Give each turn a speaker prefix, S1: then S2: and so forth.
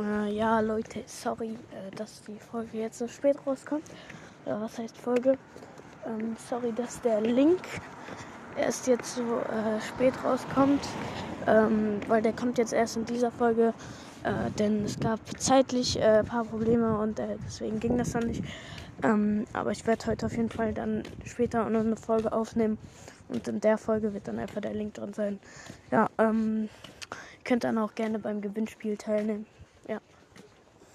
S1: Äh, ja, Leute, sorry, äh, dass die Folge jetzt so spät rauskommt. Oder was heißt Folge? Ähm, sorry, dass der Link erst jetzt so äh, spät rauskommt, ähm, weil der kommt jetzt erst in dieser Folge, äh, denn es gab zeitlich ein äh, paar Probleme und äh, deswegen ging das dann nicht. Ähm, aber ich werde heute auf jeden Fall dann später noch eine Folge aufnehmen und in der Folge wird dann einfach der Link drin sein. Ja, ähm, könnt dann auch gerne beim Gewinnspiel teilnehmen. Ja.